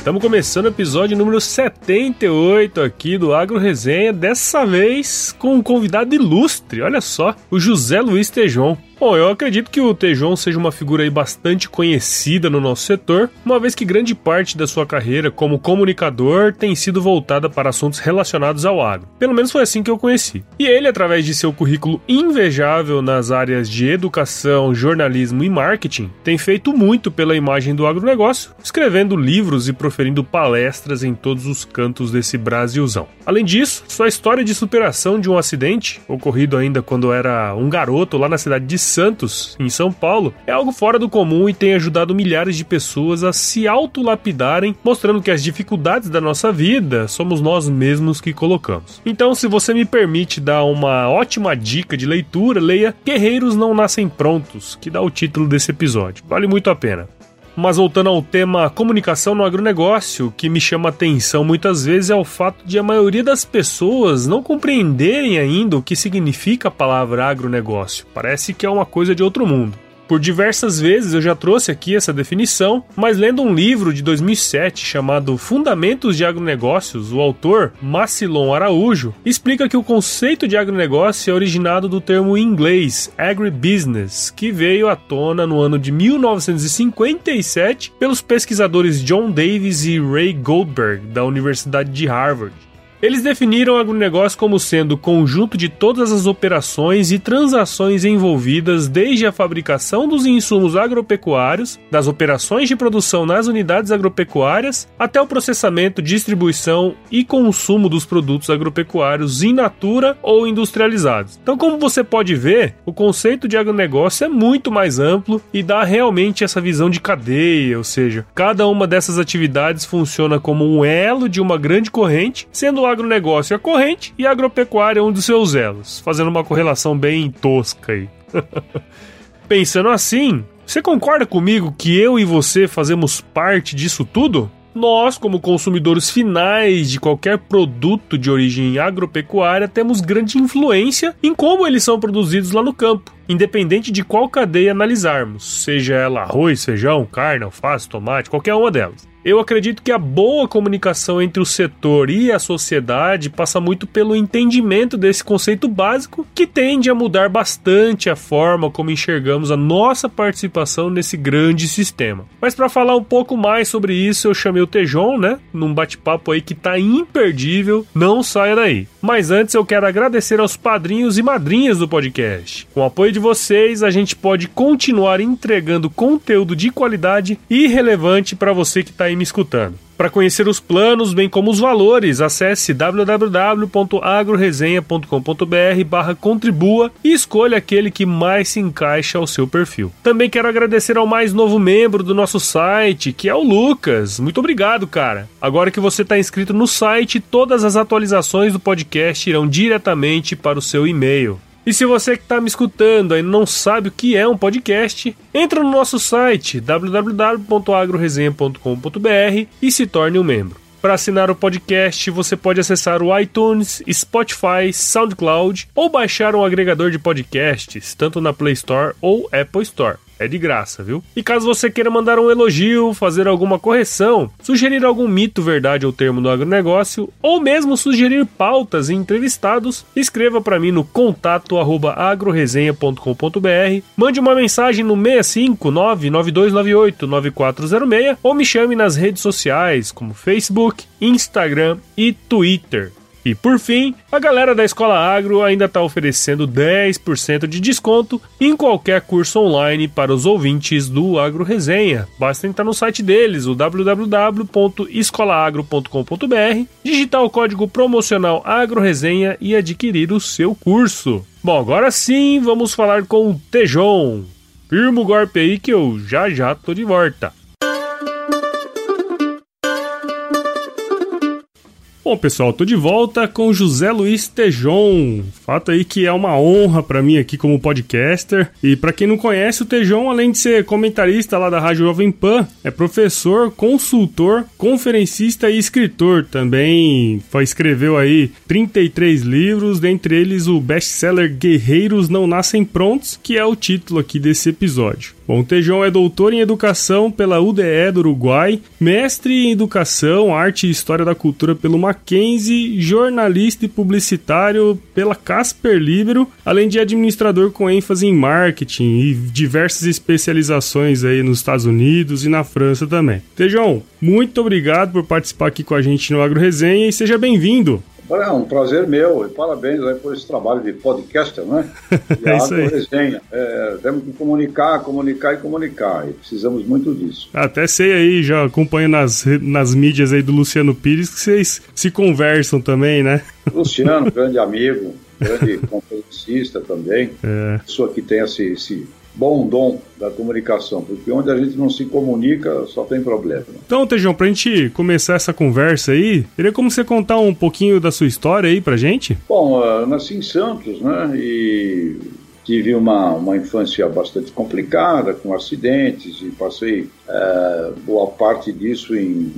Estamos começando o episódio número 78 aqui do Agro Resenha, dessa vez com um convidado ilustre, olha só, o José Luiz Tejon. Bom, eu acredito que o Tejon seja uma figura bastante conhecida no nosso setor, uma vez que grande parte da sua carreira como comunicador tem sido voltada para assuntos relacionados ao agro. Pelo menos foi assim que eu conheci. E ele, através de seu currículo invejável nas áreas de educação, jornalismo e marketing, tem feito muito pela imagem do agronegócio, escrevendo livros e proferindo palestras em todos os cantos desse Brasilzão. Além disso, sua história de superação de um acidente, ocorrido ainda quando era um garoto lá na cidade de Santos, em São Paulo, é algo fora do comum e tem ajudado milhares de pessoas a se autolapidarem, mostrando que as dificuldades da nossa vida somos nós mesmos que colocamos. Então, se você me permite dar uma ótima dica de leitura, leia Guerreiros Não Nascem Prontos, que dá o título desse episódio. Vale muito a pena. Mas voltando ao tema comunicação no agronegócio, o que me chama atenção muitas vezes é o fato de a maioria das pessoas não compreenderem ainda o que significa a palavra agronegócio. Parece que é uma coisa de outro mundo. Por diversas vezes eu já trouxe aqui essa definição, mas lendo um livro de 2007 chamado Fundamentos de Agronegócios, o autor, Macilon Araújo, explica que o conceito de agronegócio é originado do termo em inglês agribusiness, que veio à tona no ano de 1957 pelos pesquisadores John Davis e Ray Goldberg, da Universidade de Harvard. Eles definiram o agronegócio como sendo o conjunto de todas as operações e transações envolvidas desde a fabricação dos insumos agropecuários, das operações de produção nas unidades agropecuárias, até o processamento, distribuição e consumo dos produtos agropecuários in natura ou industrializados. Então, como você pode ver, o conceito de agronegócio é muito mais amplo e dá realmente essa visão de cadeia, ou seja, cada uma dessas atividades funciona como um elo de uma grande corrente, sendo agronegócio a corrente e a agropecuária um dos seus elos, fazendo uma correlação bem tosca aí. Pensando assim, você concorda comigo que eu e você fazemos parte disso tudo? Nós, como consumidores finais de qualquer produto de origem agropecuária, temos grande influência em como eles são produzidos lá no campo, independente de qual cadeia analisarmos, seja ela arroz, feijão, carne, alface, tomate, qualquer uma delas. Eu acredito que a boa comunicação entre o setor e a sociedade passa muito pelo entendimento desse conceito básico que tende a mudar bastante a forma como enxergamos a nossa participação nesse grande sistema. Mas para falar um pouco mais sobre isso, eu chamei o Tejon, né, num bate-papo aí que tá imperdível, não saia daí. Mas antes eu quero agradecer aos padrinhos e madrinhas do podcast. Com o apoio de vocês, a gente pode continuar entregando conteúdo de qualidade e relevante para você que está aí me escutando. Para conhecer os planos, bem como os valores, acesse www.agroresenha.com.br barra contribua e escolha aquele que mais se encaixa ao seu perfil. Também quero agradecer ao mais novo membro do nosso site, que é o Lucas. Muito obrigado, cara. Agora que você está inscrito no site, todas as atualizações do podcast irão diretamente para o seu e-mail. E se você que está me escutando ainda não sabe o que é um podcast, entra no nosso site www.agroresenha.com.br e se torne um membro. Para assinar o podcast, você pode acessar o iTunes, Spotify, SoundCloud ou baixar um agregador de podcasts, tanto na Play Store ou Apple Store. É de graça, viu? E caso você queira mandar um elogio, fazer alguma correção, sugerir algum mito, verdade ou termo do agronegócio, ou mesmo sugerir pautas e entrevistados, escreva para mim no contato agroresenha.com.br, mande uma mensagem no 65992989406 ou me chame nas redes sociais como Facebook, Instagram e Twitter. E por fim, a galera da Escola Agro ainda está oferecendo 10% de desconto em qualquer curso online para os ouvintes do Agro Resenha. Basta entrar no site deles, o www.escolaagro.com.br, digitar o código promocional Agro Resenha e adquirir o seu curso. Bom, agora sim vamos falar com o Tejon. Firma o golpe aí que eu já já tô de volta. Bom, pessoal, tô de volta com José Luiz Tejon. Fato aí que é uma honra para mim aqui como podcaster. E para quem não conhece, o Tejon, além de ser comentarista lá da Rádio Jovem Pan, é professor, consultor, conferencista e escritor. Também escreveu aí 33 livros, dentre eles o best-seller Guerreiros Não Nascem Prontos, que é o título aqui desse episódio. Bom, o Tejon é doutor em educação pela UDE do Uruguai, mestre em educação, arte e história da cultura pelo Mackenzie, jornalista e publicitário pela Casper Libero, além de administrador com ênfase em marketing e diversas especializações aí nos Estados Unidos e na França também. Tejon, muito obrigado por participar aqui com a gente no Agro Resenha e seja bem-vindo. É um prazer meu e parabéns aí por esse trabalho de podcaster, né? E é isso aí. resenha. É, temos que comunicar, comunicar e comunicar. E precisamos muito disso. Até sei aí, já acompanho nas, nas mídias aí do Luciano Pires que vocês se conversam também, né? Luciano, grande amigo, grande conferencista também. É. Pessoa que tem esse, esse bom dom da comunicação, porque onde a gente não se comunica só tem problema. Então, Tejão, pra gente começar essa conversa aí, teria como você contar um pouquinho da sua história aí pra gente? Bom, eu nasci em Santos, né, e tive uma, uma infância bastante complicada, com acidentes, e passei é, boa parte disso em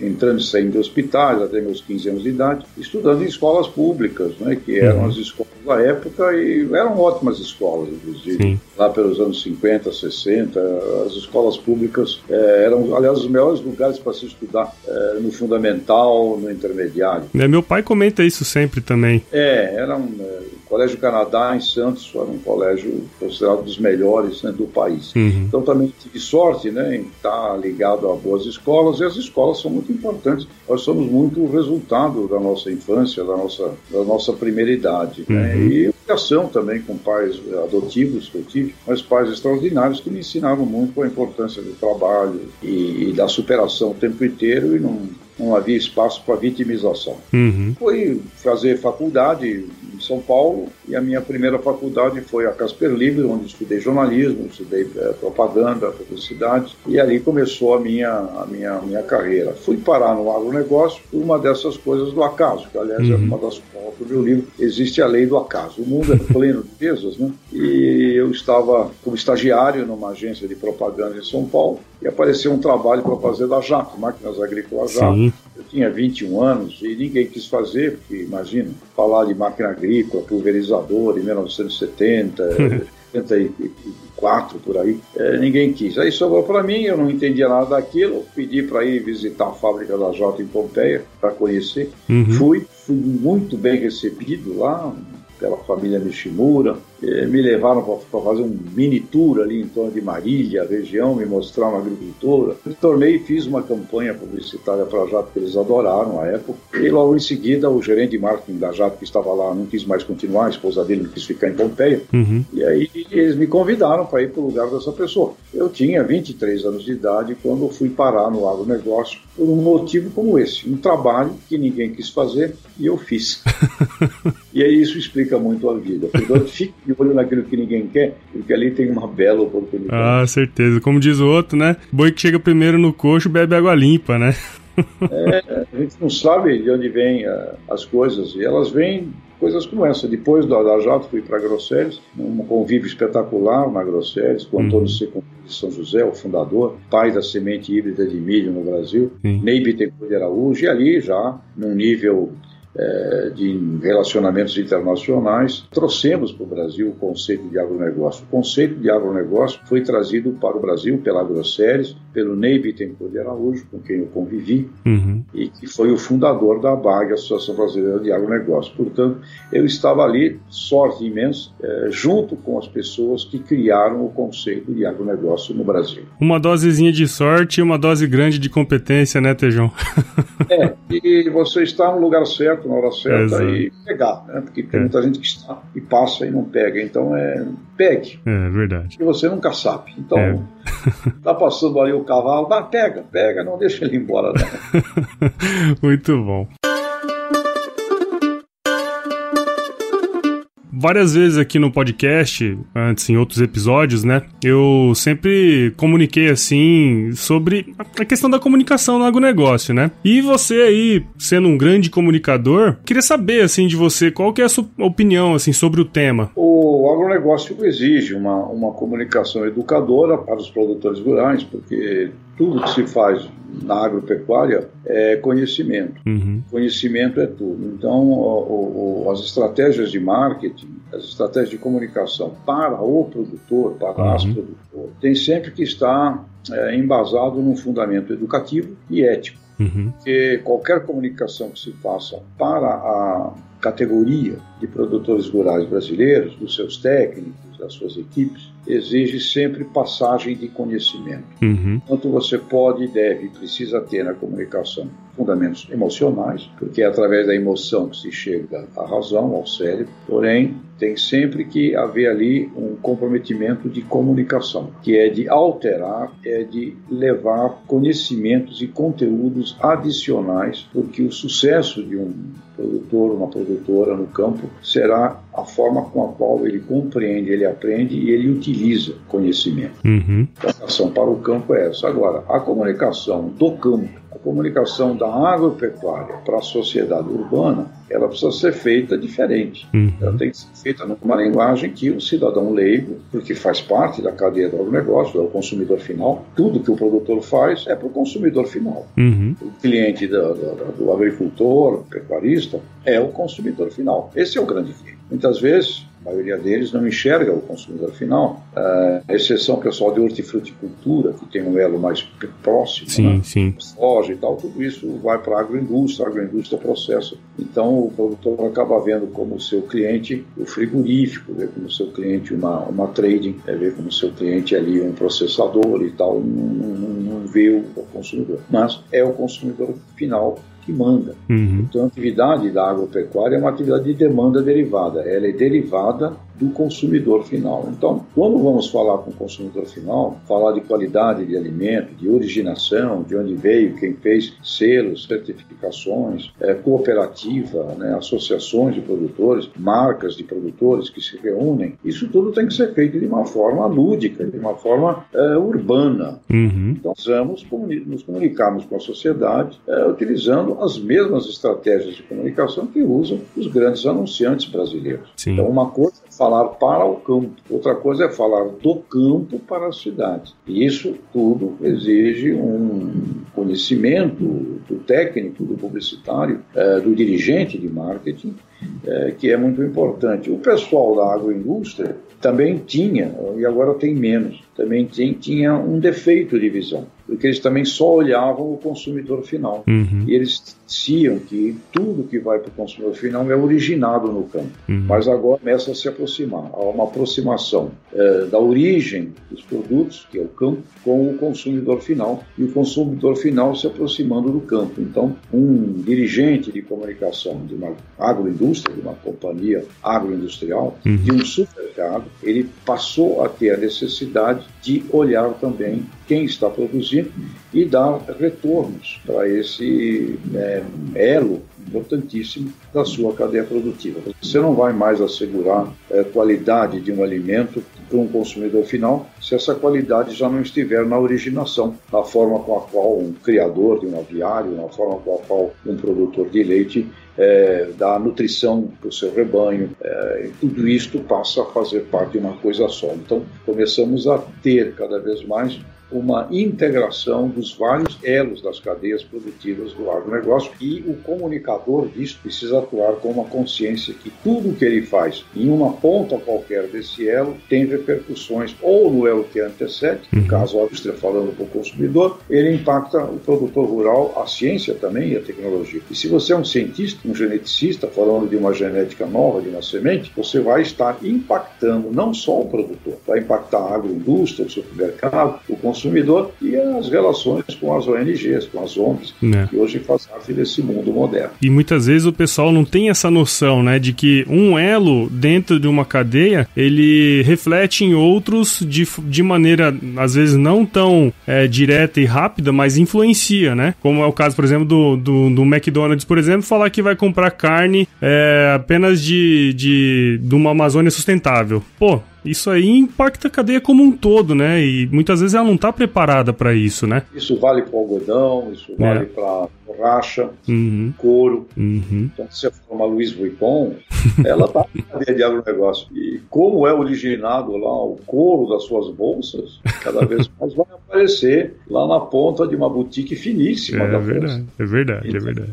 entrando e saindo de hospitais até meus 15 anos de idade, estudando em escolas públicas, né, que eram uhum. as escolas da época e eram ótimas escolas, inclusive. Sim. Lá pelos anos 50, 60, as escolas públicas eh, eram, aliás, os melhores lugares para se estudar eh, no fundamental, no intermediário. É, meu pai comenta isso sempre também. É, era um, eh, o Colégio Canadá em Santos era um colégio considerado dos melhores né, do país. Uhum. Então também tive sorte né, em estar ligado a boas escolas e as escolas são muito importantes. Nós somos muito o resultado da nossa infância, da nossa, da nossa primeira idade. Né? Uhum. E educação também com pais adotivos que eu tive, mas pais extraordinários que me ensinavam muito a importância do trabalho e, e da superação o tempo inteiro e não, não havia espaço para vitimização. Uhum. Fui fazer faculdade em São Paulo e a minha primeira faculdade foi a Casper Libre, onde estudei jornalismo, estudei é, propaganda, publicidade e ali começou a minha, a minha, a minha carreira. Fui parar no agronegócio por uma dessas coisas do acaso, que aliás é uhum. é uma das quais do meu livro existe a lei do acaso. O mundo é pleno de pesas, né? E eu estava como estagiário numa agência de propaganda em São Paulo e apareceu um trabalho para fazer da Jaco, Máquinas Agrícolas Jaco. Sim. Eu tinha 21 anos e ninguém quis fazer, porque imagina, falar de máquina agrícola, pulverizador em 1970, 74 por aí, é, ninguém quis. Aí sobrou para mim, eu não entendia nada daquilo, pedi para ir visitar a fábrica da Jota em Pompeia para conhecer. Uhum. Fui, fui muito bem recebido lá, pela família Nishimura, me levaram para fazer um mini tour ali em torno de Marília, região, me mostrar uma agricultura. Tornei e fiz uma campanha publicitária para a Jato que eles adoraram à época. E logo em seguida, o gerente de marketing da Jato que estava lá não quis mais continuar, a esposa dele não quis ficar em Pompeia. Uhum. E aí eles me convidaram para ir para o lugar dessa pessoa. Eu tinha 23 anos de idade quando fui parar no agronegócio por um motivo como esse. Um trabalho que ninguém quis fazer e eu fiz. e aí isso explica muito a vida. Portanto, fique de olho naquilo que ninguém quer, porque ali tem uma bela oportunidade. Ah, certeza. Como diz o outro, né? Boi que chega primeiro no coxo bebe água limpa, né? é, a gente não sabe de onde vêm uh, as coisas, e elas vêm coisas como essa. Depois da, da Jato fui para Grosseres, um convívio espetacular na Grosseres, com Antônio uhum. Secundino de São José, o fundador, pai da semente híbrida de milho no Brasil. Ney Bittencourt de Araújo, e ali já num nível é, de relacionamentos internacionais, trouxemos para o Brasil o conceito de agronegócio. O conceito de agronegócio foi trazido para o Brasil pela AgroSéries, pelo Ney Bittencourt de Araújo, com quem eu convivi, uhum. e que foi o fundador da BAG, Associação Brasileira de Agronegócio. Portanto, eu estava ali, sorte imensa, é, junto com as pessoas que criaram o conceito de agronegócio no Brasil. Uma dosezinha de sorte e uma dose grande de competência, né, Tejão? é, e você está no lugar certo, na hora certa e pegar, né? Porque tem é. muita gente que está e passa e não pega. Então é pegue. É verdade. E você nunca sabe. Então, é. tá passando ali o cavalo, dá, pega, pega, não deixa ele embora. Não. Muito bom. Várias vezes aqui no podcast, antes em outros episódios, né? Eu sempre comuniquei assim sobre a questão da comunicação no agronegócio, né? E você aí, sendo um grande comunicador, queria saber assim de você qual que é a sua opinião assim sobre o tema. O agronegócio exige uma, uma comunicação educadora para os produtores rurais, porque tudo que se faz na agropecuária é conhecimento. Uhum. Conhecimento é tudo. Então, o, o, as estratégias de marketing, as estratégias de comunicação para o produtor, para uhum. as produtoras, tem sempre que estar é, embasado num fundamento educativo e ético. Uhum. Porque qualquer comunicação que se faça para a categoria de produtores rurais brasileiros, dos seus técnicos, das suas equipes, exige sempre passagem de conhecimento. Uhum. Quanto você pode, deve e precisa ter na comunicação fundamentos emocionais, porque é através da emoção que se chega à razão, ao cérebro, porém tem sempre que haver ali um comprometimento de comunicação, que é de alterar, é de levar conhecimentos e conteúdos adicionais, porque o sucesso de um produtor, uma produtora no campo, será a forma com a qual ele compreende, ele aprende e ele utiliza conhecimento. Uhum. A ação para o campo é essa. Agora, a comunicação do campo a comunicação da agropecuária para a sociedade urbana, ela precisa ser feita diferente. Uhum. Ela tem que ser feita numa linguagem que o cidadão leigo, porque faz parte da cadeia do agronegócio, é o consumidor final, tudo que o produtor faz é para o consumidor final. Uhum. O cliente do, do, do agricultor, pecuarista, é o consumidor final. Esse é o grande cliente. Muitas vezes a maioria deles não enxerga o consumidor final, uh, exceção o pessoal de hortifruticultura, que tem um elo mais próximo, sim, né? sim. soja e tal, tudo isso vai para a agroindústria, a agroindústria processa. Então o produtor acaba vendo como seu cliente o frigorífico, vê como seu cliente uma, uma trading, é, vê como seu cliente ali um processador e tal, não, não, não vê o consumidor. Mas é o consumidor final que manda. Uhum. Então, a atividade da agropecuária é uma atividade de demanda derivada. Ela é derivada do consumidor final. Então, quando vamos falar com o consumidor final, falar de qualidade de alimento, de originação, de onde veio, quem fez selos, certificações, é, cooperativa, né, associações de produtores, marcas de produtores que se reúnem, isso tudo tem que ser feito de uma forma lúdica, de uma forma é, urbana. Uhum. Então, precisamos nos comunicarmos com a sociedade é, utilizando as mesmas estratégias de comunicação que usam os grandes anunciantes brasileiros. Sim. Então, uma coisa falar para o campo, outra coisa é falar do campo para a cidade. E isso tudo exige um conhecimento do técnico, do publicitário, é, do dirigente de marketing, é, que é muito importante. O pessoal da agroindústria também tinha, e agora tem menos, também tinha um defeito de visão porque eles também só olhavam o consumidor final. Uhum. E eles diziam que tudo que vai para o consumidor final é originado no campo. Uhum. Mas agora começa a se aproximar. Há uma aproximação é, da origem dos produtos, que é o campo, com o consumidor final. E o consumidor final se aproximando do campo. Então, um dirigente de comunicação de uma agroindústria, de uma companhia agroindustrial, uhum. de um supermercado, ele passou a ter a necessidade de olhar também quem está produzindo e dar retornos para esse é, elo importantíssimo da sua cadeia produtiva. Você não vai mais assegurar é, qualidade de um alimento para um consumidor final se essa qualidade já não estiver na originação, na forma com a qual um criador de um aviário, na forma com a qual um produtor de leite é, dá nutrição para o seu rebanho, é, tudo isto passa a fazer parte de uma coisa só. Então, começamos a ter cada vez mais uma integração dos vários elos das cadeias produtivas do agronegócio e o comunicador disso precisa atuar com uma consciência que tudo o que ele faz em uma ponta qualquer desse elo tem repercussões ou no elo que antecede, no uhum. caso a indústria falando para o consumidor, ele impacta o produtor rural, a ciência também e a tecnologia. E se você é um cientista, um geneticista falando de uma genética nova, de uma semente, você vai estar impactando não só o produtor, vai impactar a agroindústria, o supermercado, o consumidor consumidor e as relações com as ONGs, com as ONGs, é. que hoje fazem parte desse mundo moderno. E muitas vezes o pessoal não tem essa noção, né, de que um elo dentro de uma cadeia, ele reflete em outros de, de maneira, às vezes, não tão é, direta e rápida, mas influencia, né? Como é o caso, por exemplo, do, do, do McDonald's, por exemplo, falar que vai comprar carne é, apenas de, de, de uma Amazônia sustentável. Pô, isso aí impacta a cadeia como um todo, né? E muitas vezes ela não está preparada para isso, né? Isso vale para o algodão, isso vale é. para borracha, uhum. couro. Uhum. Então, se você for uma Louis Vuitton, ela está na cadeia de agronegócio. E como é originado lá o couro das suas bolsas, cada vez mais vai aparecer lá na ponta de uma boutique finíssima é da verdade, É verdade, é então, é verdade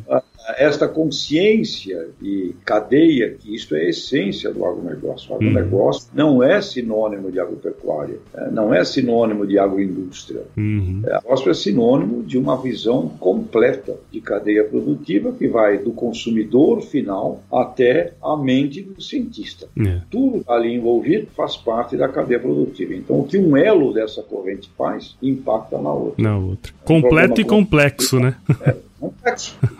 esta consciência de cadeia, que isso é a essência do agronegócio. O agronegócio uhum. não é sinônimo de agropecuária, é, não é sinônimo de agroindústria. Uhum. É, agronegócio é sinônimo de uma visão completa de cadeia produtiva que vai do consumidor final até a mente do cientista. É. Tudo ali envolvido faz parte da cadeia produtiva. Então, o que um elo dessa corrente faz impacta na outra. Na outra. Completo um e complexo, né? É, complexo.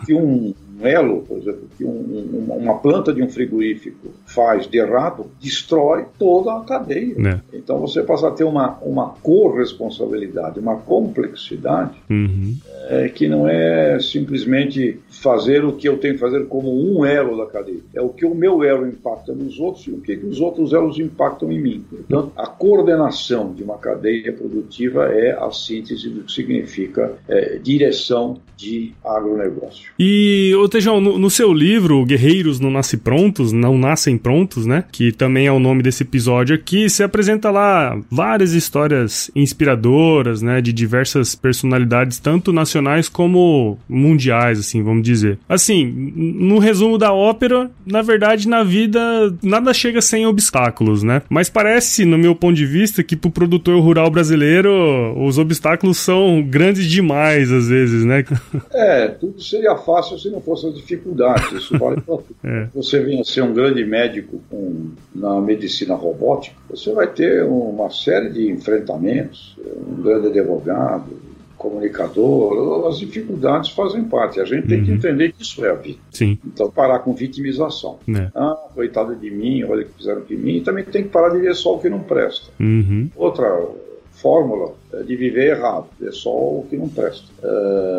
Que um, elo, por exemplo, que um, uma planta de um frigorífico faz de errado, destrói toda a cadeia. É. Então você passa a ter uma, uma corresponsabilidade, uma complexidade uhum. é, que não é simplesmente fazer o que eu tenho que fazer como um elo da cadeia. É o que o meu elo impacta nos outros e o que, que os outros elos impactam em mim. Portanto, a coordenação de uma cadeia produtiva é a síntese do que significa é, direção de agronegócio. E, Tejão, no, no, seu livro, Guerreiros Não Nascem Prontos, Não Nascem Prontos, né? Que também é o nome desse episódio aqui, se apresenta lá várias histórias inspiradoras, né? De diversas personalidades, tanto nacionais como mundiais, assim, vamos dizer. Assim, no resumo da ópera, na verdade, na vida, nada chega sem obstáculos, né? Mas parece, no meu ponto de vista, que pro produtor rural brasileiro, os obstáculos são grandes demais, às vezes, né? É, tudo seria fácil se não fosse essas dificuldades. Isso vale para tudo. É. Você venha ser um grande médico com, na medicina robótica, você vai ter uma série de enfrentamentos, um grande advogado, comunicador, as dificuldades fazem parte. A gente tem uhum. que entender que isso é a vida. Sim. Então, parar com vitimização. É. Ah, coitado de mim, olha o que fizeram de mim. E também tem que parar de ver só o que não presta. Uhum. Outra fórmula é de viver errado, ver só o que não presta.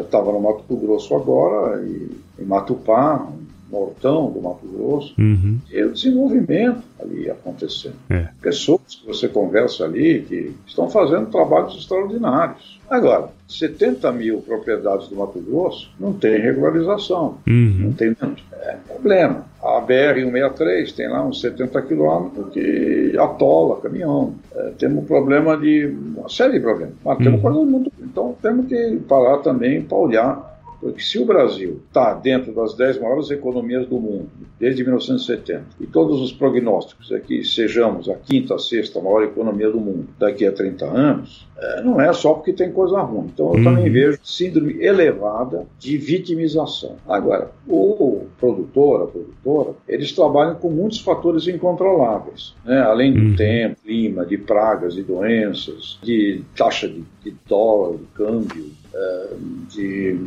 Estava uh, no Mato Grosso agora e em Matupá, Mortão do Mato Grosso, uhum. e o desenvolvimento ali acontecendo. É. Pessoas que você conversa ali que estão fazendo trabalhos extraordinários. Agora, 70 mil propriedades do Mato Grosso não tem regularização, uhum. não tem é problema. A BR-163 tem lá uns 70 quilômetros que atola caminhão. É, temos problema de uma série de problemas. Mas temos uhum. muito. Então temos que parar também para olhar porque se o Brasil está dentro das 10 maiores economias do mundo, desde 1970, e todos os prognósticos é que sejamos a quinta, a sexta maior economia do mundo daqui a 30 anos, é, não é só porque tem coisa ruim. Então eu uhum. também vejo síndrome elevada de vitimização. Agora, o produtor, a produtora, eles trabalham com muitos fatores incontroláveis, né? além do uhum. tempo, clima, de pragas, de doenças, de taxa de, de dólar, de câmbio, de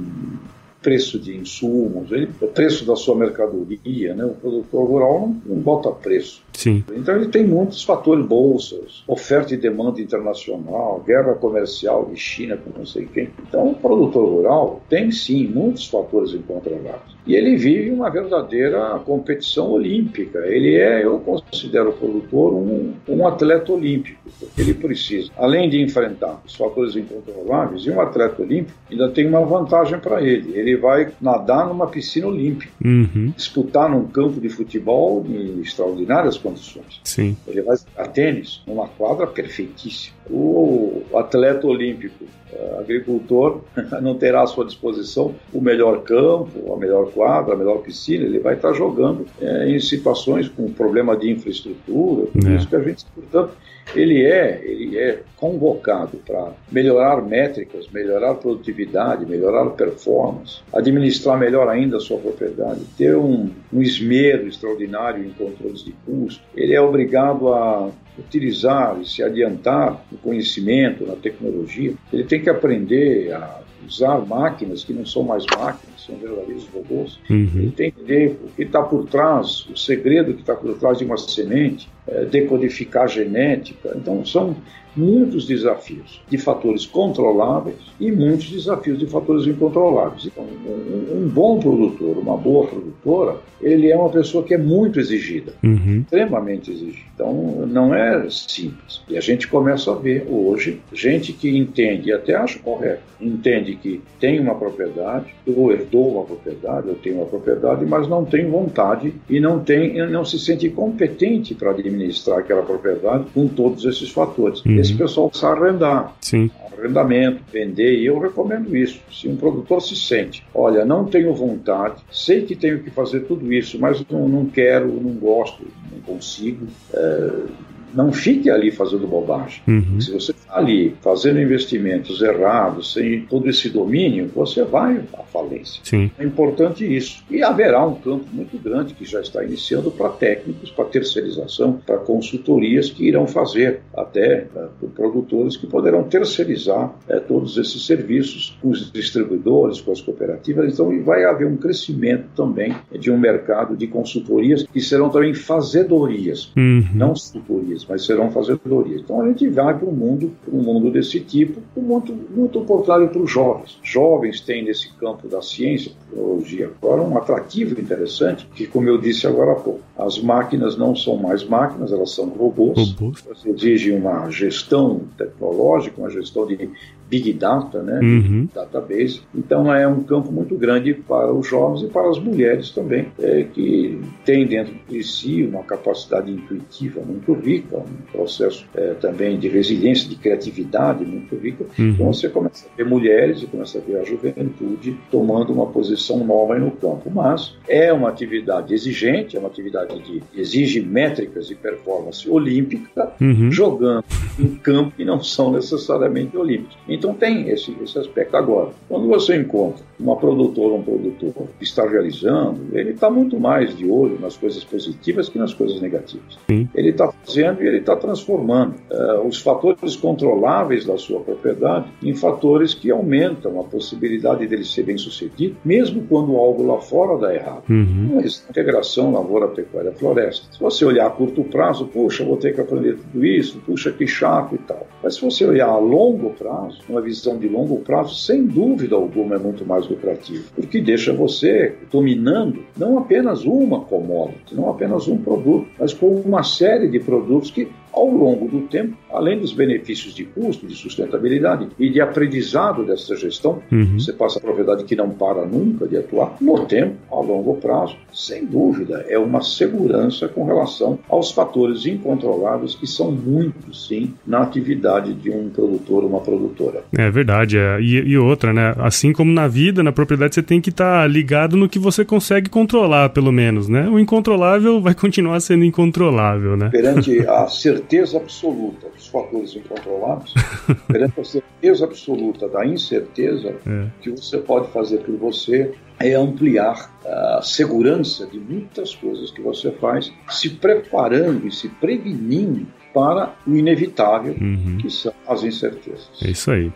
preço de insumos, ele, o preço da sua mercadoria, né? O produtor rural não, não bota preço. Sim. Então ele tem muitos fatores, bolsas, oferta e demanda internacional, guerra comercial de China com não sei quem. Então o produtor rural tem sim muitos fatores incontroláveis. E ele vive uma verdadeira competição olímpica. Ele é, eu considero o produtor um, um atleta olímpico, porque ele precisa, além de enfrentar os fatores incontroláveis, e um atleta olímpico ainda tem uma vantagem para ele. Ele vai nadar numa piscina olímpica, uhum. disputar num campo de futebol em extraordinárias condições. Sim. Ele vai jogar tênis numa quadra perfeitíssima. O atleta olímpico eh, agricultor não terá à sua disposição o melhor campo, a melhor quadra, a melhor piscina, ele vai estar jogando é, em situações com problema de infraestrutura, tudo é. isso que a gente, portanto, ele é, ele é convocado para melhorar métricas, melhorar produtividade, melhorar performance, administrar melhor ainda a sua propriedade, ter um, um esmero extraordinário em controles de custo. Ele é obrigado a utilizar e se adiantar no conhecimento, na tecnologia, ele tem que aprender a usar máquinas que não são mais máquinas, são verdadeiros robôs. Uhum. Ele tem que entender o que está por trás, o segredo que está por trás de uma semente, decodificar genética. Então, são muitos desafios de fatores controláveis e muitos desafios de fatores incontroláveis. Então, um, um bom produtor, uma boa produtora, ele é uma pessoa que é muito exigida, uhum. extremamente exigida. Então, não é simples. E a gente começa a ver hoje gente que entende, e até acho correto, entende que tem uma propriedade, eu herdou uma propriedade, eu tenho uma propriedade, mas não tem vontade e não tem, não se sente competente para administrar aquela propriedade com todos esses fatores. Uhum. Esse pessoal precisa arrendar. Sim. Arrendamento, vender, e eu recomendo isso. Se um produtor se sente, olha, não tenho vontade, sei que tenho que fazer tudo isso, mas não, não quero, não gosto, não consigo, é, não fique ali fazendo bobagem. Uhum. Se você está ali fazendo investimentos errados, sem todo esse domínio, você vai à falência. Sim. É importante isso. E haverá um campo muito grande que já está iniciando para técnicos, para terceirização, para consultorias que irão fazer, até uh, produtores que poderão terceirizar uh, todos esses serviços com os distribuidores, com as cooperativas. Então, vai haver um crescimento também de um mercado de consultorias que serão também fazedorias, uhum. não consultorias mas serão fazedorias. Então a gente vai para um mundo, um mundo desse tipo, muito, muito oportuno para os jovens. Jovens têm nesse campo da ciência, tecnologia, agora um atrativo interessante, que como eu disse agora há pouco, as máquinas não são mais máquinas, elas são robôs. robôs. Você exige uma gestão tecnológica, uma gestão de Big Data, né? Uhum. Database. Então é um campo muito grande para os jovens e para as mulheres também, é, que têm dentro de si uma capacidade intuitiva muito rica, um processo é, também de resiliência, de criatividade muito rica. Uhum. Então você começa a ver mulheres e começa a ver a juventude tomando uma posição nova no campo. Mas é uma atividade exigente, é uma atividade que exige métricas e performance olímpica, uhum. jogando em campo que não são necessariamente olímpicos. Então tem esse, esse aspecto. Agora, quando você encontra uma produtora, um produtor que está realizando, ele está muito mais de olho nas coisas positivas que nas coisas negativas. Sim. Ele está fazendo e ele está transformando uh, os fatores controláveis da sua propriedade em fatores que aumentam a possibilidade dele ser bem sucedido, mesmo quando algo lá fora dá errado. Uhum. Mas integração lavoura, pecuária, floresta. Se você olhar a curto prazo, puxa, vou ter que aprender tudo isso, puxa, que chato e tal. Mas se você olhar a longo prazo, uma visão de longo prazo, sem dúvida alguma é muito mais lucrativo, porque deixa você dominando não apenas uma commodity, não apenas um produto, mas com uma série de produtos que ao longo do tempo, além dos benefícios de custo, de sustentabilidade e de aprendizado dessa gestão, uhum. você passa a propriedade que não para nunca de atuar, no tempo, a longo prazo, sem dúvida, é uma segurança com relação aos fatores incontroláveis que são muitos, sim, na atividade de um produtor ou uma produtora. É verdade, é. E, e, outra, né? Assim como na vida, na propriedade, você tem que estar tá ligado no que você consegue controlar, pelo menos, né? O incontrolável vai continuar sendo incontrolável, né? Perante a certeza certeza absoluta dos fatores incontroláveis, perante a certeza absoluta da incerteza, é. que você pode fazer por você é ampliar a segurança de muitas coisas que você faz, se preparando e se prevenindo para o inevitável, uhum. que são as incertezas. É isso aí.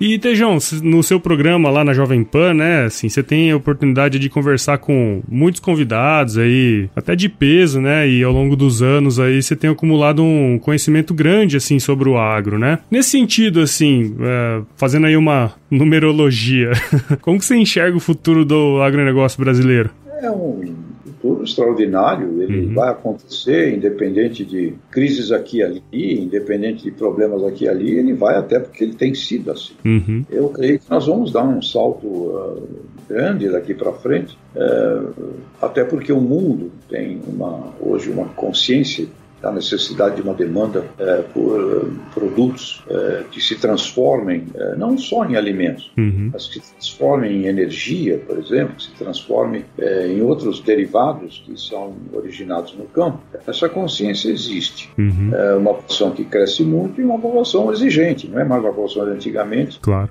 E Tejão, no seu programa lá na Jovem Pan, né, assim, você tem a oportunidade de conversar com muitos convidados aí, até de peso, né, e ao longo dos anos aí você tem acumulado um conhecimento grande, assim, sobre o agro, né? Nesse sentido, assim, é, fazendo aí uma numerologia, como que você enxerga o futuro do agronegócio brasileiro? É um futuro extraordinário, ele uhum. vai acontecer, independente de crises aqui e ali, independente de problemas aqui e ali, ele vai até porque ele tem sido assim. Uhum. Eu creio que nós vamos dar um salto uh, grande daqui para frente, uh, até porque o mundo tem uma, hoje uma consciência a necessidade de uma demanda é, por uh, produtos é, que se transformem é, não só em alimentos, uhum. mas que se transformem em energia, por exemplo, que se transformem em outros derivados que são originados no campo. Essa consciência existe. Uhum. É uma população que cresce muito e uma população exigente, não é mais uma população de antigamente. Claro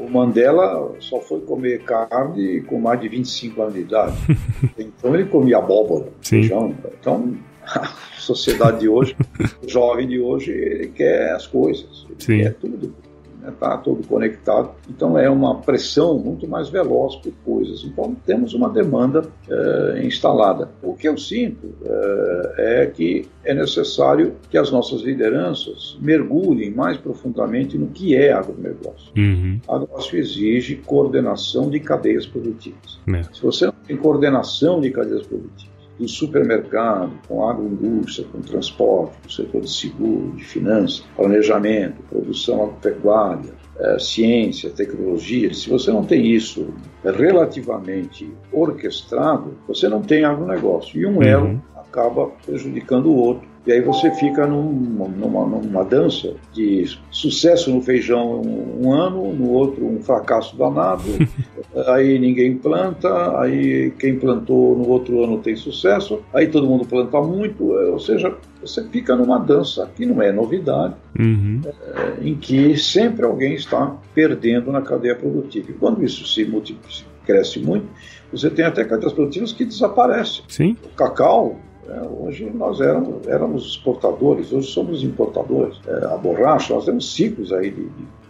o Mandela só foi comer carne com mais de 25 anos de idade. então ele comia abóbora, Sim. feijão. Então, a sociedade de hoje, o jovem de hoje, ele quer as coisas, ele Sim. quer tudo está né, todo conectado. Então é uma pressão muito mais veloz por coisas. Então temos uma demanda é, instalada. O que eu sinto é, é, que é necessário que as nossas lideranças mergulhem mais profundamente no que é agronegócio. Uhum. Agronegócio exige coordenação de cadeias produtivas. É. Se você não tem coordenação de cadeias produtivas, do supermercado, com agroindústria, com transporte, com setor de seguro, de finanças, planejamento, produção agropecuária, é, ciência, tecnologia. Se você não tem isso relativamente orquestrado, você não tem agronegócio. E um uhum. elo acaba prejudicando o outro e aí você fica num, numa, numa dança de sucesso no feijão um, um ano, no outro um fracasso danado, aí ninguém planta, aí quem plantou no outro ano tem sucesso, aí todo mundo planta muito, é, ou seja, você fica numa dança que não é novidade, uhum. é, em que sempre alguém está perdendo na cadeia produtiva. E quando isso se multiplica, cresce muito, você tem até cadeias produtivas que desaparecem. Sim. O cacau é, hoje nós éramos, éramos exportadores, hoje somos importadores. É, a borracha, nós temos ciclos aí de, de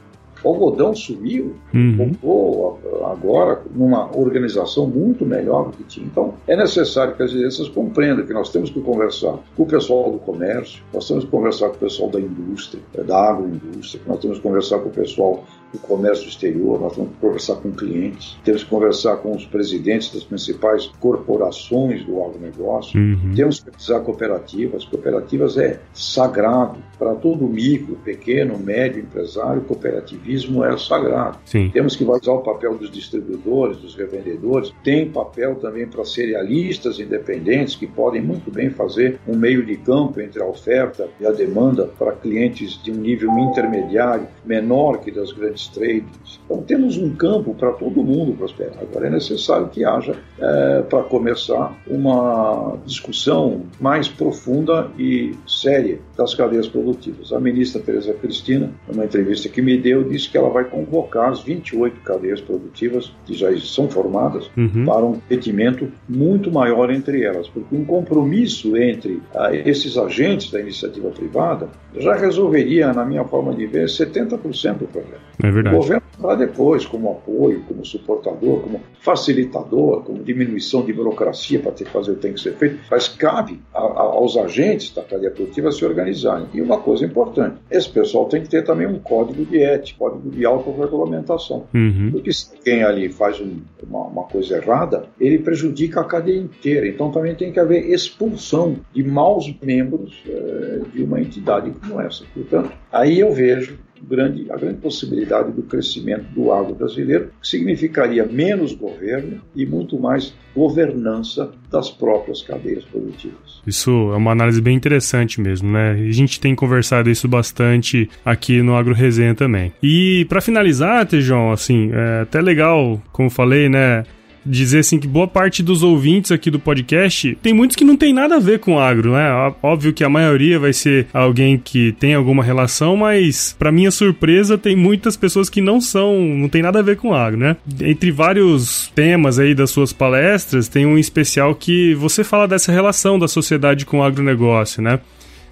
o algodão sumiu, uhum. voltou agora numa organização muito melhor do que tinha. Então, é necessário que as lideranças compreendam que nós temos que conversar com o pessoal do comércio, nós temos que conversar com o pessoal da indústria, da agroindústria, nós temos que conversar com o pessoal do comércio exterior, nós temos que conversar com clientes, temos que conversar com os presidentes das principais corporações do agronegócio, uhum. temos que precisar cooperativas. Cooperativas é sagrado para todo micro, pequeno, médio empresário, cooperativismo é sagrado. Sim. Temos que valorizar o papel dos distribuidores, dos revendedores, tem papel também para cerealistas independentes que podem muito bem fazer um meio de campo entre a oferta e a demanda para clientes de um nível intermediário menor que das grandes tradings. Então temos um campo para todo mundo prosperar. Agora é necessário que haja, é, para começar, uma discussão mais profunda e séria das cadeias produtivas. A ministra Tereza Cristina, numa entrevista que me deu, disse que ela vai convocar as 28 cadeias produtivas que já são formadas uhum. para um comprimento muito maior entre elas, porque um compromisso entre ah, esses agentes da iniciativa privada já resolveria, na minha forma de ver, 70% do problema. É verdade. O governo para depois, como apoio, como suportador, como facilitador, como diminuição de burocracia para ter que fazer o que tem que ser feito, mas cabe a, a, aos agentes da cadeia produtiva se organizarem. E uma coisa importante, esse pessoal tem que ter também um código de ética, código de autorregulamentação. Uhum. Porque se quem ali faz um, uma, uma coisa errada, ele prejudica a cadeia inteira. Então também tem que haver expulsão de maus membros é, de uma entidade como essa. Portanto, aí eu vejo grande, a grande possibilidade do crescimento do agro brasileiro, que significaria menos governo e muito mais governança das próprias cadeias produtivas. Isso é uma análise bem interessante mesmo, né? A gente tem conversado isso bastante aqui no Agro Resenha também. E para finalizar, Tejão, assim, é até legal, como falei, né? Dizer assim que boa parte dos ouvintes aqui do podcast tem muitos que não tem nada a ver com agro, né? Óbvio que a maioria vai ser alguém que tem alguma relação, mas para minha surpresa tem muitas pessoas que não são, não tem nada a ver com agro, né? Entre vários temas aí das suas palestras, tem um especial que você fala dessa relação da sociedade com o agronegócio, né?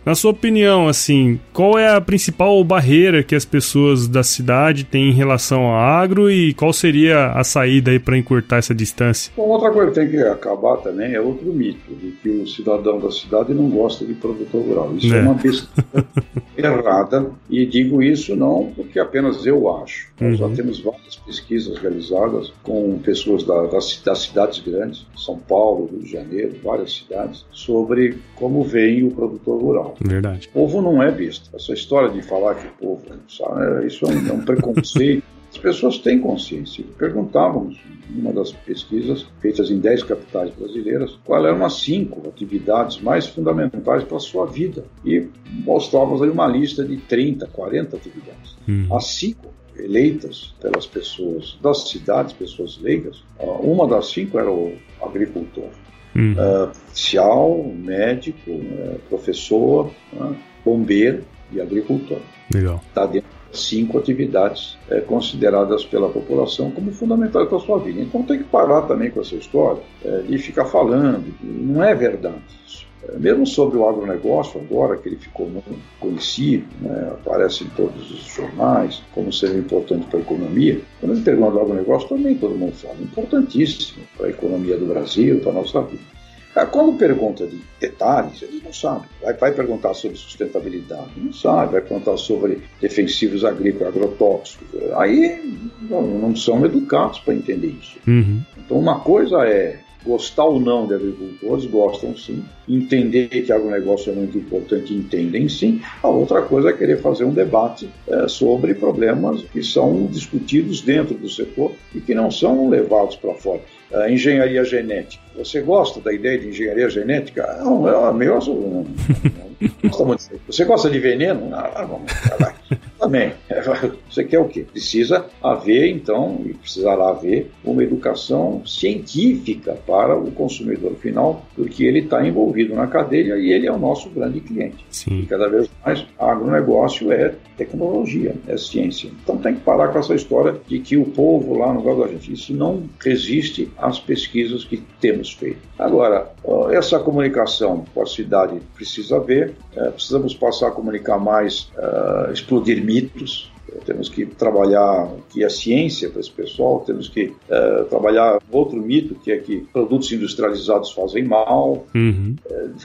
Na sua opinião, assim, qual é a principal barreira que as pessoas da cidade têm em relação ao agro e qual seria a saída aí para encurtar essa distância? Bom, outra coisa que tem que acabar também é outro mito, de que o cidadão da cidade não gosta de produtor rural. Isso é, é uma besteira errada e digo isso não porque apenas eu acho. Nós uhum. já temos várias pesquisas realizadas com pessoas da, das, das cidades grandes, São Paulo, Rio de Janeiro, várias cidades, sobre como vem o produtor rural. Verdade. O povo não é besta. Essa história de falar que o povo sabe, isso é um, é um preconceito. As pessoas têm consciência. Perguntávamos, numa das pesquisas feitas em 10 capitais brasileiras, quais eram as cinco atividades mais fundamentais para a sua vida. E mostrávamos aí uma lista de 30, 40 atividades. Hum. As cinco eleitas pelas pessoas das cidades, pessoas leigas, uma das cinco era o agricultor. Hum. Uh, policial, médico, uh, professor, uh, bombeiro e agricultor. Legal. Está dentro cinco atividades é, consideradas pela população como fundamentais para a sua vida. Então tem que parar também com essa história é, de ficar falando, não é verdade isso. É, mesmo sobre o agronegócio, agora que ele ficou muito conhecido, né, aparece em todos os jornais como sendo importante para a economia, quando gente pergunta do agronegócio, também todo mundo fala, importantíssimo para a economia do Brasil, para a nossa vida. Quando pergunta de detalhes, ele não sabe. Vai, vai, perguntar sobre sustentabilidade, não sabe. Vai perguntar sobre defensivos agrícolas, agrotóxicos. Aí não, não são educados para entender isso. Uhum. Então, uma coisa é gostar ou não de agricultores, gostam sim. Entender que agronegócio é muito importante, entendem sim. A outra coisa é querer fazer um debate é, sobre problemas que são discutidos dentro do setor e que não são levados para fora. A engenharia genética. Você gosta da ideia de engenharia genética? Não, é meu. Não, não, Você gosta de veneno? Ah, vamos. Também. Você quer o quê? Precisa haver, então, e precisará haver uma educação científica para o consumidor final, porque ele está envolvido na cadeia e ele é o nosso grande cliente. Sim. E cada vez mais, agronegócio é tecnologia, é ciência. Então tem que parar com essa história de que o povo lá no gado da gente, isso não resiste às pesquisas que temos feito. Agora, essa comunicação com a cidade precisa haver, é, precisamos passar a comunicar mais, uh, explodir mitos, temos que trabalhar que é ciência para esse pessoal, temos que uh, trabalhar outro mito que é que produtos industrializados fazem mal. Uhum.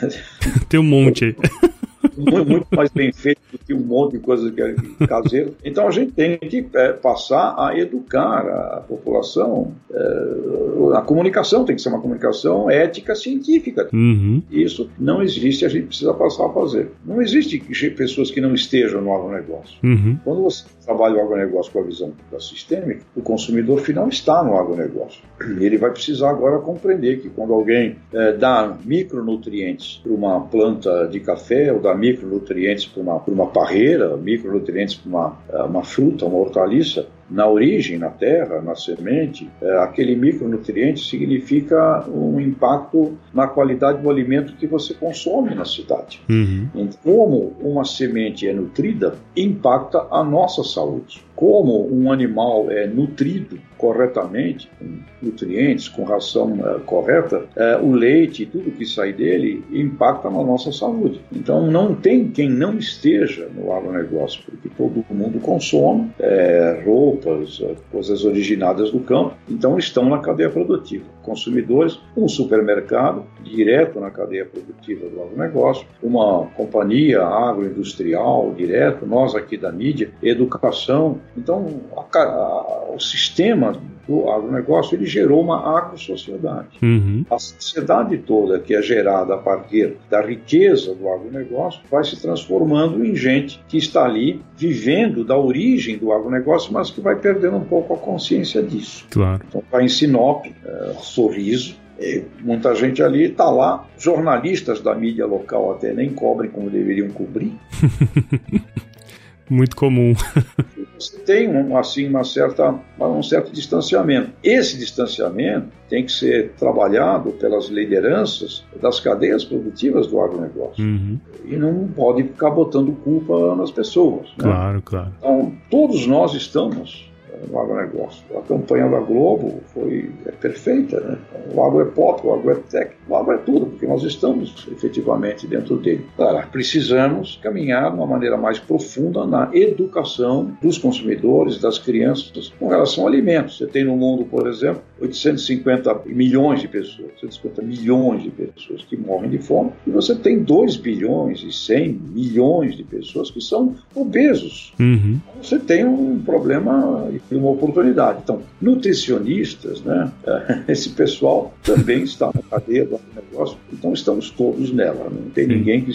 Tem um monte aí. muito, muito, mais bem feito do que um monte de coisas que é caseiro. Então a gente tem que é, passar a educar a população. É, a comunicação tem que ser uma comunicação ética científica. Uhum. Isso não existe, a gente precisa passar a fazer. Não existe pessoas que não estejam no agronegócio. Uhum. Quando você trabalha o agronegócio com a visão da sistêmica, o consumidor final está no agronegócio. Ele vai precisar agora compreender que quando alguém é, dá micronutrientes para uma planta de café ou dá micronutrientes para uma, uma parreira, micronutrientes para uma, uma fruta, uma hortaliça, na origem, na terra, na semente, é, aquele micronutriente significa um impacto na qualidade do alimento que você consome na cidade. Uhum. Então, como uma semente é nutrida, impacta a nossa saúde. Como um animal é nutrido corretamente, com nutrientes, com ração uh, correta, uh, o leite e tudo que sai dele impacta na nossa saúde. Então não tem quem não esteja no agronegócio, porque todo mundo consome é, roupas, coisas originadas do campo, então estão na cadeia produtiva. Consumidores, um supermercado direto na cadeia produtiva do agronegócio, uma companhia agroindustrial direto, nós aqui da mídia, educação. Então a, a, o sistema do agronegócio, ele gerou uma agrosociedade. Uhum. A sociedade toda que é gerada a partir da riqueza do agronegócio vai se transformando em gente que está ali vivendo da origem do agronegócio, mas que vai perdendo um pouco a consciência disso. Claro. Então, está em Sinop, é, Sorriso, muita gente ali está lá, jornalistas da mídia local até nem cobrem como deveriam cobrir. Muito comum. Você tem um, assim uma certa, um certo distanciamento. Esse distanciamento tem que ser trabalhado pelas lideranças das cadeias produtivas do agronegócio. Uhum. E não pode ficar botando culpa nas pessoas. Né? Claro, claro. Então, todos nós estamos no agronegócio. A campanha da Globo foi é perfeita, né? O agro é pop, o agro é tech, o agro é tudo, porque nós estamos efetivamente dentro dele. Claro, precisamos caminhar de uma maneira mais profunda na educação dos consumidores, das crianças, com relação a alimentos. Você tem no mundo, por exemplo, 850 milhões de pessoas, 850 milhões de pessoas que morrem de fome, e você tem 2 bilhões e 100 milhões de pessoas que são obesos. Uhum. Você tem um problema e uma oportunidade. Então, nutricionistas, né, esse pessoal também está na cadeia do negócio, então estamos todos nela, não tem ninguém que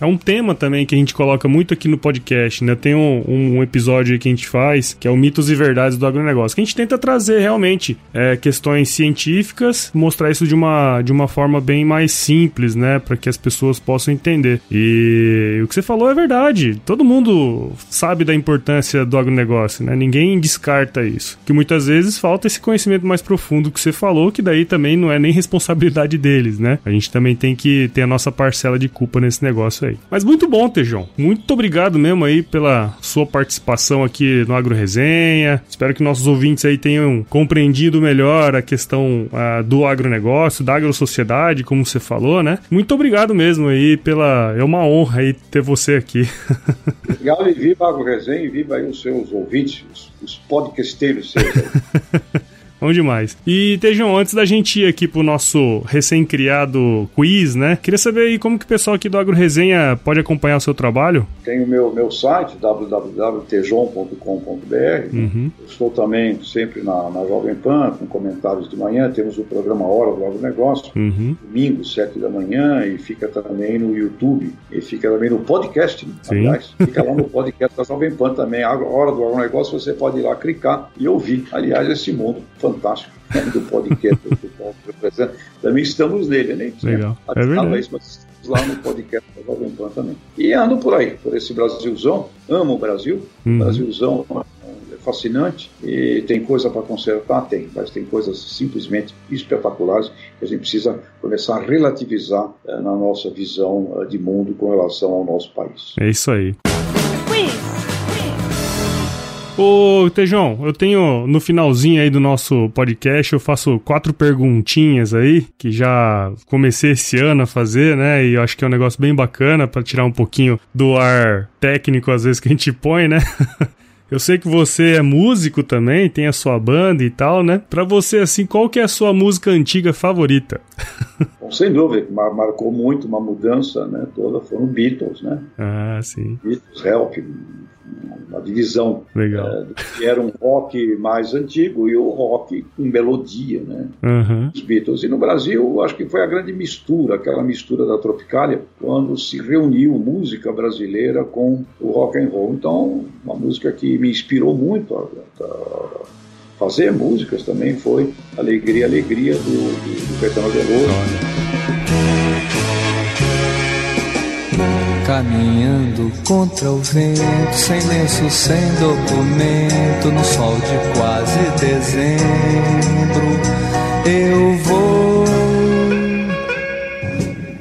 é um tema também que a gente coloca muito aqui no podcast, né? Tem um, um episódio que a gente faz, que é o Mitos e Verdades do Agronegócio, que a gente tenta trazer realmente é, questões científicas, mostrar isso de uma, de uma forma bem mais simples, né? Para que as pessoas possam entender. E o que você falou é verdade. Todo mundo sabe da importância do agronegócio, né? Ninguém descarta isso. Que muitas vezes falta esse conhecimento mais profundo que você falou, que daí também não é nem responsabilidade deles, né? A gente também tem que ter a nossa parcela de culpa nesse negócio agronegócio aí. Mas muito bom, Tejão. Muito obrigado mesmo aí pela sua participação aqui no Agro Resenha. Espero que nossos ouvintes aí tenham compreendido melhor a questão uh, do agronegócio, da agrosociedade, como você falou, né? Muito obrigado mesmo aí pela. É uma honra aí ter você aqui. Obrigado e viva a Agro Resenha e viva aí os seus ouvintes, os, os podcasteiros seus. Bom demais. E, Tejão, antes da gente ir aqui pro nosso recém-criado quiz, né? Queria saber aí como que o pessoal aqui do Agro Resenha pode acompanhar o seu trabalho. Tem o meu, meu site, www.tejon.com.br. Uhum. Estou também sempre na, na Jovem Pan, com comentários de manhã. Temos o programa Hora do Agronegócio, uhum. domingo, sete da manhã, e fica também no YouTube. E fica também no podcast, Sim. aliás. Fica lá no podcast da Jovem Pan também. A Hora do Agronegócio, você pode ir lá clicar e ouvir. Aliás, esse mundo fantástico né, do podcast do representa. Também estamos nele, né? Legal. É verdade. Isso, mas estamos lá no podcast da Jovem Pan também. E ando por aí, por esse Brasilzão. Amo o Brasil. Uhum. Brasilzão é fascinante e tem coisa para consertar? Tem, mas tem coisas simplesmente espetaculares que a gente precisa começar a relativizar eh, na nossa visão eh, de mundo com relação ao nosso país. É isso aí. Ô, Tejão, eu tenho no finalzinho aí do nosso podcast, eu faço quatro perguntinhas aí, que já comecei esse ano a fazer, né? E eu acho que é um negócio bem bacana para tirar um pouquinho do ar técnico, às vezes, que a gente põe, né? Eu sei que você é músico também, tem a sua banda e tal, né? Pra você, assim, qual que é a sua música antiga favorita? Bom, sem dúvida, mar marcou muito uma mudança, né? Toda foram Beatles, né? Ah, sim. Beatles, Help, uma divisão é, que era um rock mais antigo e o rock com melodia, né? Uhum. Os Beatles. E no Brasil, acho que foi a grande mistura, aquela mistura da Tropicália, quando se reuniu música brasileira com o rock and roll. Então, uma música que me inspirou muito a, a fazer músicas também foi Alegria, Alegria do, do, do Caetano Veloso. Caminhando contra o vento, sem lenço, sem documento, no sol de quase dezembro, eu vou.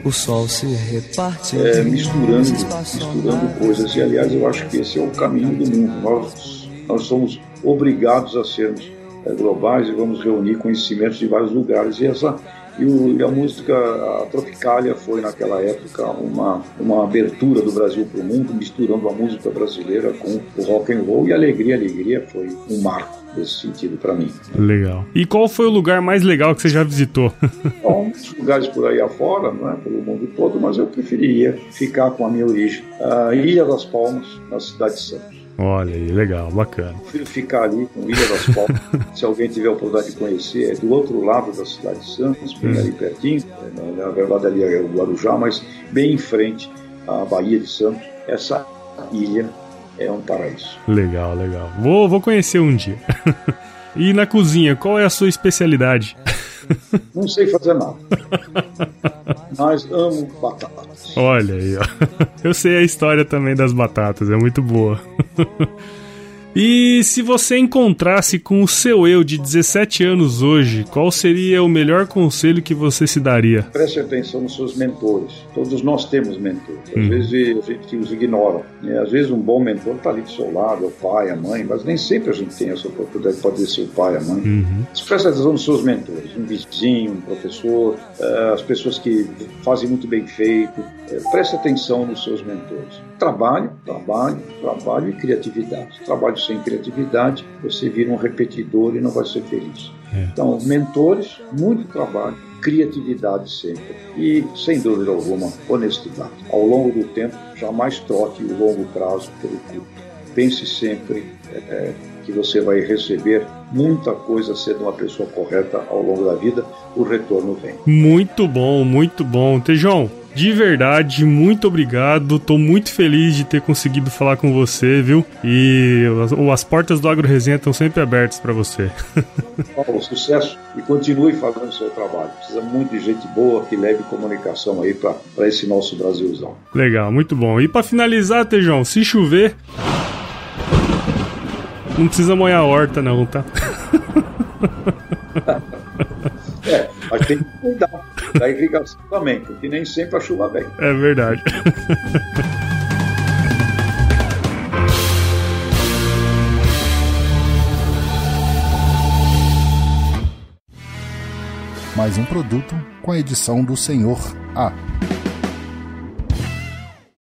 O sol se reparte. É, misturando, misturando coisas. E aliás, eu acho que esse é o caminho do mundo. Nós, nós somos obrigados a sermos é, globais e vamos reunir conhecimentos de vários lugares. E essa e, o, e, a música a Tropicália foi, naquela época, uma, uma abertura do Brasil para o mundo, misturando a música brasileira com o rock and roll. E Alegria, Alegria foi um marco nesse sentido para mim. Legal. E qual foi o lugar mais legal que você já visitou? Bom, muitos lugares por aí afora, não é? pelo mundo todo, mas eu preferiria ficar com a minha origem. A Ilha das Palmas, na cidade de Santos. Olha aí, legal, bacana. Prefiro ficar ali com Ilha das Palmas. Se alguém tiver a oportunidade de conhecer, é do outro lado da cidade de Santos, bem hum. ali pertinho. Na verdade, ali é o Guarujá, mas bem em frente à Bahia de Santos. Essa ilha é um paraíso. Legal, legal. Vou, vou conhecer um dia. e na cozinha, qual é a sua especialidade? Não sei fazer nada. Mas amo batatas. Olha aí, ó. Eu sei a história também das batatas, é muito boa. E se você encontrasse com o seu eu de 17 anos hoje, qual seria o melhor conselho que você se daria? Preste atenção nos seus mentores. Todos nós temos mentores. Às hum. vezes a gente os ignora. Né? Às vezes um bom mentor está ali do seu lado, é o pai, a mãe, mas nem sempre a gente tem essa oportunidade, pode ser o pai, a mãe. Uhum. Preste atenção nos seus mentores. Um vizinho, um professor, uh, as pessoas que fazem muito bem feito. Uh, preste atenção nos seus mentores. Trabalho, trabalho, trabalho e criatividade. Trabalho sem criatividade, você vira um repetidor e não vai ser feliz. É. Então, mentores, muito trabalho, criatividade sempre e, sem dúvida alguma, honestidade. Ao longo do tempo, jamais troque o longo prazo pelo curto. Pense sempre é, que você vai receber muita coisa sendo uma pessoa correta ao longo da vida, o retorno vem. Muito bom, muito bom. Tejão, de verdade, muito obrigado. Tô muito feliz de ter conseguido falar com você, viu? E as, as portas do Agro Resenha estão sempre abertas para você. Paulo, sucesso e continue fazendo o seu trabalho. Precisa muito de gente boa que leve comunicação aí para esse nosso Brasilzão. Legal, muito bom. E para finalizar, Tejão, se chover, não precisa molhar a horta, não, tá? mas tem que cuidar. da irrigação também, porque nem sempre a chuva vem. É verdade. Mais um produto com a edição do Senhor A.